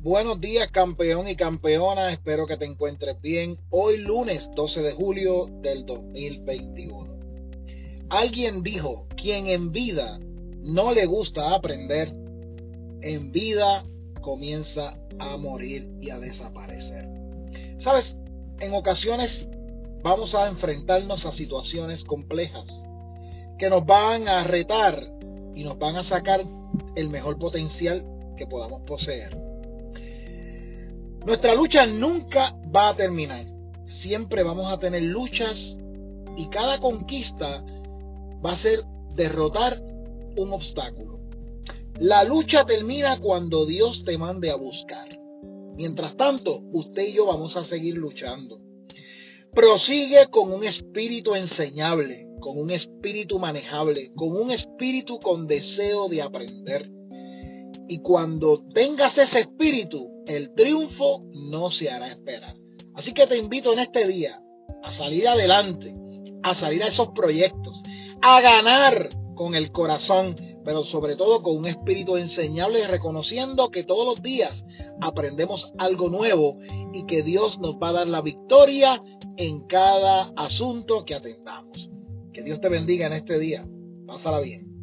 Buenos días campeón y campeona, espero que te encuentres bien. Hoy lunes 12 de julio del 2021. Alguien dijo, quien en vida no le gusta aprender, en vida comienza a morir y a desaparecer. Sabes, en ocasiones vamos a enfrentarnos a situaciones complejas que nos van a retar y nos van a sacar el mejor potencial que podamos poseer. Nuestra lucha nunca va a terminar. Siempre vamos a tener luchas y cada conquista va a ser derrotar un obstáculo. La lucha termina cuando Dios te mande a buscar. Mientras tanto, usted y yo vamos a seguir luchando. Prosigue con un espíritu enseñable, con un espíritu manejable, con un espíritu con deseo de aprender. Y cuando tengas ese espíritu, el triunfo no se hará esperar. Así que te invito en este día a salir adelante, a salir a esos proyectos, a ganar con el corazón, pero sobre todo con un espíritu enseñable y reconociendo que todos los días aprendemos algo nuevo y que Dios nos va a dar la victoria en cada asunto que atendamos. Que Dios te bendiga en este día. Pásala bien.